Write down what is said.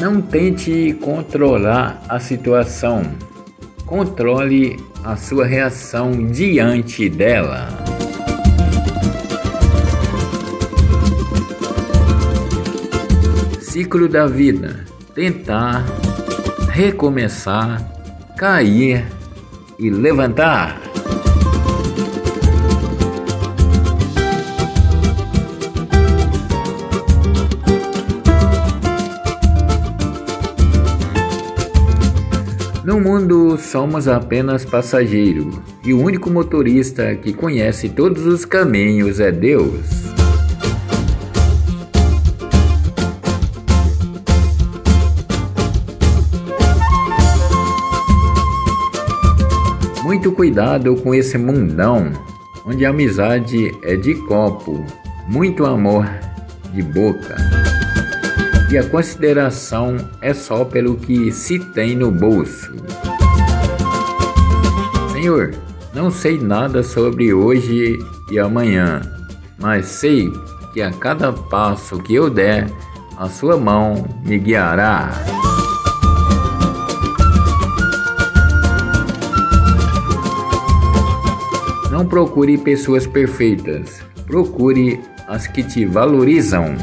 Não tente controlar a situação. Controle a sua reação diante dela. Ciclo da vida: tentar, recomeçar, cair e levantar. No mundo somos apenas passageiro e o único motorista que conhece todos os caminhos é Deus. Muito cuidado com esse mundão, onde a amizade é de copo, muito amor de boca e a consideração é só pelo que se tem no bolso. Senhor, não sei nada sobre hoje e amanhã, mas sei que a cada passo que eu der, a sua mão me guiará. Não procure pessoas perfeitas, procure as que te valorizam.